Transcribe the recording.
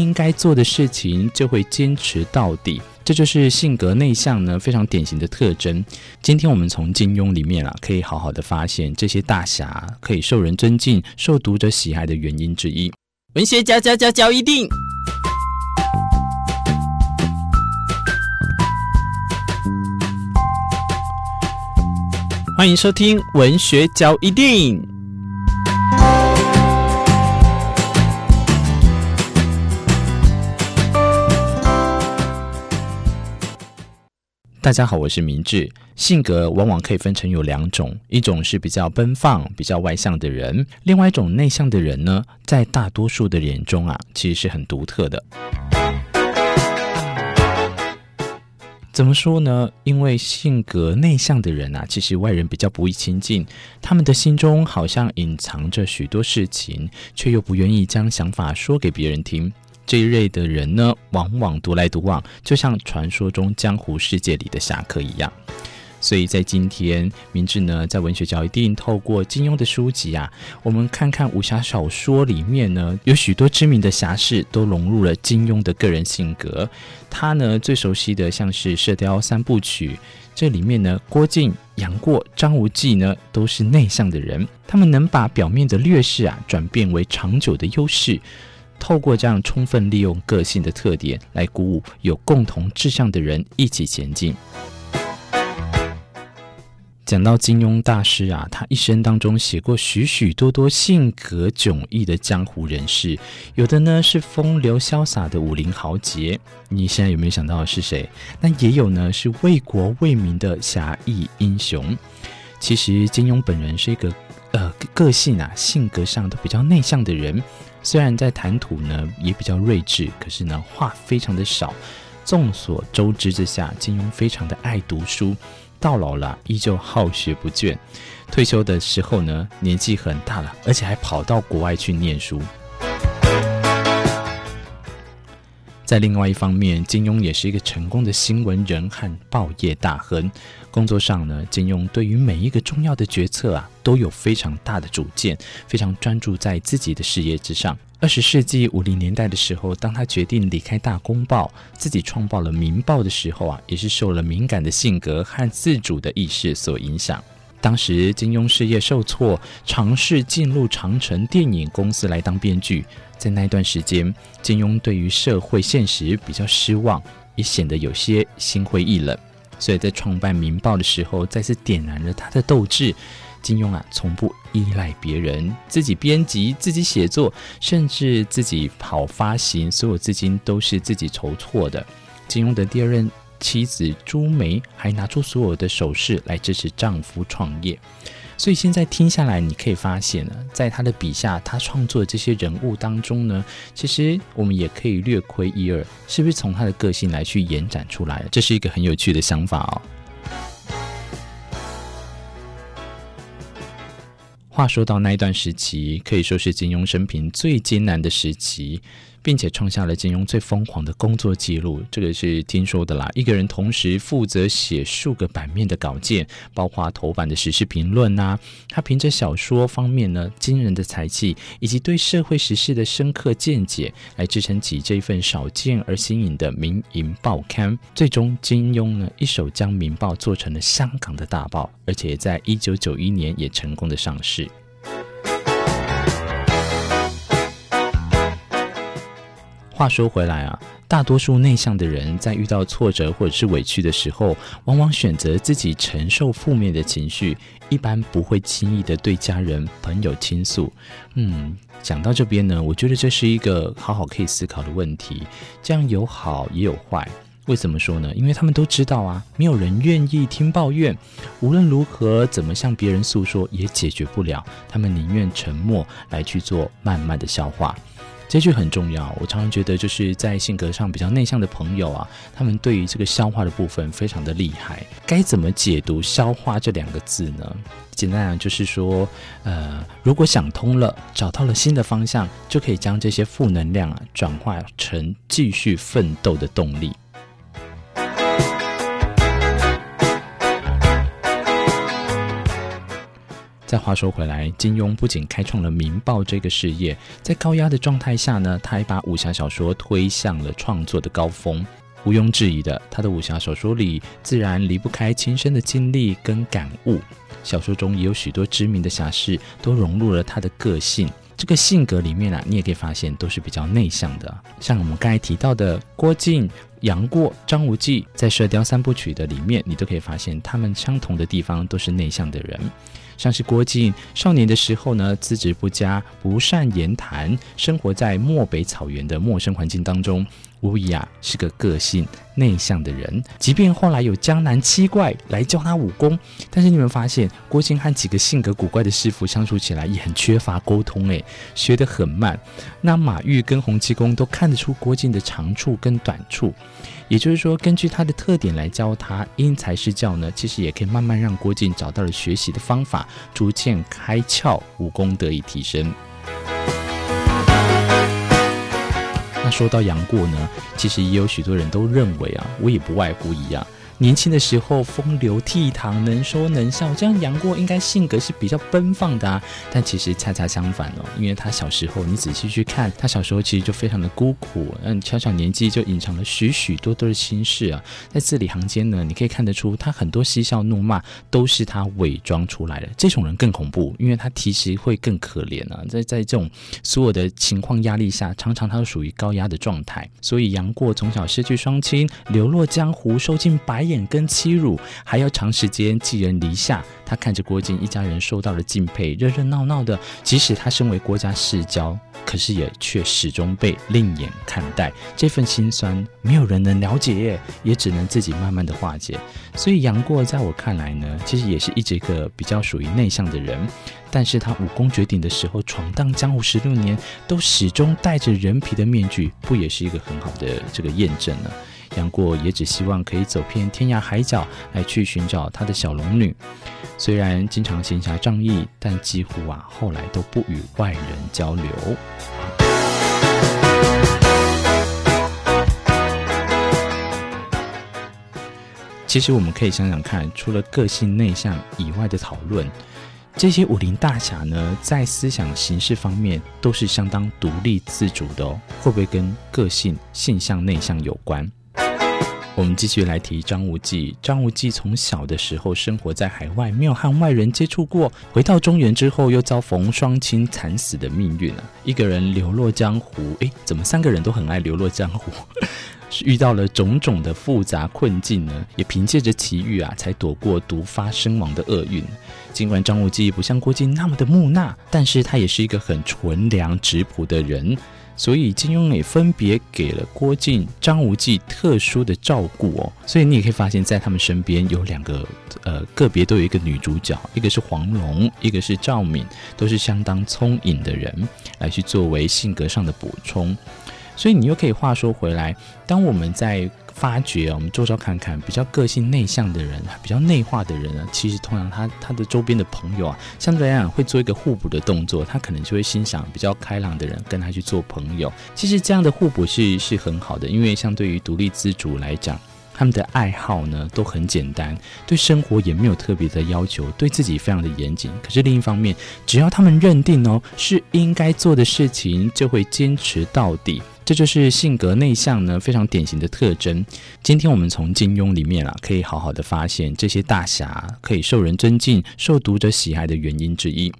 应该做的事情就会坚持到底，这就是性格内向呢非常典型的特征。今天我们从金庸里面啊，可以好好的发现这些大侠可以受人尊敬、受读者喜爱的原因之一。文学家家家教一定，欢迎收听文学教一定。大家好，我是明智。性格往往可以分成有两种，一种是比较奔放、比较外向的人，另外一种内向的人呢，在大多数的眼中啊，其实是很独特的。怎么说呢？因为性格内向的人啊，其实外人比较不易亲近，他们的心中好像隐藏着许多事情，却又不愿意将想法说给别人听。这一类的人呢，往往独来独往，就像传说中江湖世界里的侠客一样。所以在今天，明智呢，在文学教一定透过金庸的书籍啊，我们看看武侠小说里面呢，有许多知名的侠士都融入了金庸的个人性格。他呢，最熟悉的像是《射雕三部曲》，这里面呢，郭靖、杨过、张无忌呢，都是内向的人，他们能把表面的劣势啊，转变为长久的优势。透过这样充分利用个性的特点来鼓舞有共同志向的人一起前进。讲到金庸大师啊，他一生当中写过许许多多性格迥异的江湖人士，有的呢是风流潇洒的武林豪杰，你现在有没有想到是谁？那也有呢是为国为民的侠义英雄。其实金庸本人是一个呃个性啊性格上都比较内向的人。虽然在谈吐呢也比较睿智，可是呢话非常的少。众所周知之下，金庸非常的爱读书，到老了依旧好学不倦。退休的时候呢年纪很大了，而且还跑到国外去念书。在另外一方面，金庸也是一个成功的新闻人和报业大亨。工作上呢，金庸对于每一个重要的决策啊，都有非常大的主见，非常专注在自己的事业之上。二十世纪五零年代的时候，当他决定离开大公报，自己创办了《明报》的时候啊，也是受了敏感的性格和自主的意识所影响。当时金庸事业受挫，尝试进入长城电影公司来当编剧。在那段时间，金庸对于社会现实比较失望，也显得有些心灰意冷。所以在创办《明报》的时候，再次点燃了他的斗志。金庸啊，从不依赖别人，自己编辑、自己写作，甚至自己跑发行，所有资金都是自己筹措的。金庸的第二任妻子朱梅还拿出所有的首饰来支持丈夫创业。所以现在听下来，你可以发现呢，在他的笔下，他创作的这些人物当中呢，其实我们也可以略窥一二，是不是从他的个性来去延展出来？这是一个很有趣的想法哦。话说到那一段时期，可以说是金庸生平最艰难的时期。并且创下了金庸最疯狂的工作记录，这个是听说的啦。一个人同时负责写数个版面的稿件，包括头版的时事评论呐、他凭着小说方面呢惊人的才气，以及对社会时事的深刻见解，来支撑起这份少见而新颖的民营报刊。最终，金庸呢一手将《明报》做成了香港的大报，而且在一九九一年也成功的上市。话说回来啊，大多数内向的人在遇到挫折或者是委屈的时候，往往选择自己承受负面的情绪，一般不会轻易的对家人朋友倾诉。嗯，讲到这边呢，我觉得这是一个好好可以思考的问题。这样有好也有坏，为什么说呢？因为他们都知道啊，没有人愿意听抱怨，无论如何怎么向别人诉说也解决不了，他们宁愿沉默来去做慢慢的消化。这句很重要，我常常觉得就是在性格上比较内向的朋友啊，他们对于这个消化的部分非常的厉害。该怎么解读“消化”这两个字呢？简单讲就是说，呃，如果想通了，找到了新的方向，就可以将这些负能量啊转化成继续奋斗的动力。再话说回来，金庸不仅开创了《明报》这个事业，在高压的状态下呢，他还把武侠小说推向了创作的高峰。毋庸置疑的，他的武侠小说里自然离不开亲身的经历跟感悟。小说中也有许多知名的侠士，都融入了他的个性。这个性格里面啊，你也可以发现都是比较内向的。像我们刚才提到的郭靖、杨过、张无忌，在《射雕三部曲》的里面，你都可以发现他们相同的地方都是内向的人。像是郭靖少年的时候呢，资质不佳，不善言谈，生活在漠北草原的陌生环境当中。无疑啊，是个个性内向的人。即便后来有江南七怪来教他武功，但是你们发现郭靖和几个性格古怪的师傅相处起来也很缺乏沟通，诶，学得很慢。那马玉跟洪七公都看得出郭靖的长处跟短处，也就是说，根据他的特点来教他因材施教呢，其实也可以慢慢让郭靖找到了学习的方法，逐渐开窍，武功得以提升。那说到杨过呢，其实也有许多人都认为啊，我也不外乎一样。年轻的时候风流倜傥，能说能笑，这样杨过应该性格是比较奔放的啊。但其实恰恰相反哦，因为他小时候，你仔细去看，他小时候其实就非常的孤苦，嗯，小小年纪就隐藏了许许多多的心事啊。在字里行间呢，你可以看得出他很多嬉笑怒骂都是他伪装出来的。这种人更恐怖，因为他其实会更可怜啊。在在这种所有的情况压力下，常常他都属于高压的状态。所以杨过从小失去双亲，流落江湖，受尽白眼跟欺辱，还要长时间寄人篱下。他看着郭靖一家人受到了敬佩，热热闹闹的。即使他身为郭家世交，可是也却始终被另眼看待。这份心酸，没有人能了解，也只能自己慢慢的化解。所以杨过在我看来呢，其实也是一直一个比较属于内向的人。但是他武功绝顶的时候，闯荡江湖十六年，都始终戴着人皮的面具，不也是一个很好的这个验证呢？杨过也只希望可以走遍天涯海角，来去寻找他的小龙女。虽然经常行侠仗义，但几乎啊后来都不与外人交流。其实我们可以想想看，除了个性内向以外的讨论，这些武林大侠呢，在思想形式方面都是相当独立自主的哦。会不会跟个性性向内向有关？我们继续来提张无忌。张无忌从小的时候生活在海外，没有和外人接触过。回到中原之后，又遭逢双亲惨死的命运啊！一个人流落江湖，诶，怎么三个人都很爱流落江湖？是 遇到了种种的复杂困境呢？也凭借着奇遇啊，才躲过毒发身亡的厄运。尽管张无忌不像郭靖那么的木讷，但是他也是一个很纯良质朴的人。所以金庸也分别给了郭靖、张无忌特殊的照顾哦。所以你也可以发现，在他们身边有两个，呃，个别都有一个女主角，一个是黄蓉，一个是赵敏，都是相当聪颖的人，来去作为性格上的补充。所以你又可以话说回来，当我们在发觉我们周遭看看比较个性内向的人，比较内化的人呢，其实通常他他的周边的朋友啊，相对来讲会做一个互补的动作，他可能就会欣赏比较开朗的人，跟他去做朋友。其实这样的互补是是很好的，因为相对于独立自主来讲，他们的爱好呢都很简单，对生活也没有特别的要求，对自己非常的严谨。可是另一方面，只要他们认定哦是应该做的事情，就会坚持到底。这就是性格内向呢，非常典型的特征。今天我们从金庸里面啊，可以好好的发现这些大侠可以受人尊敬、受读者喜爱的原因之一。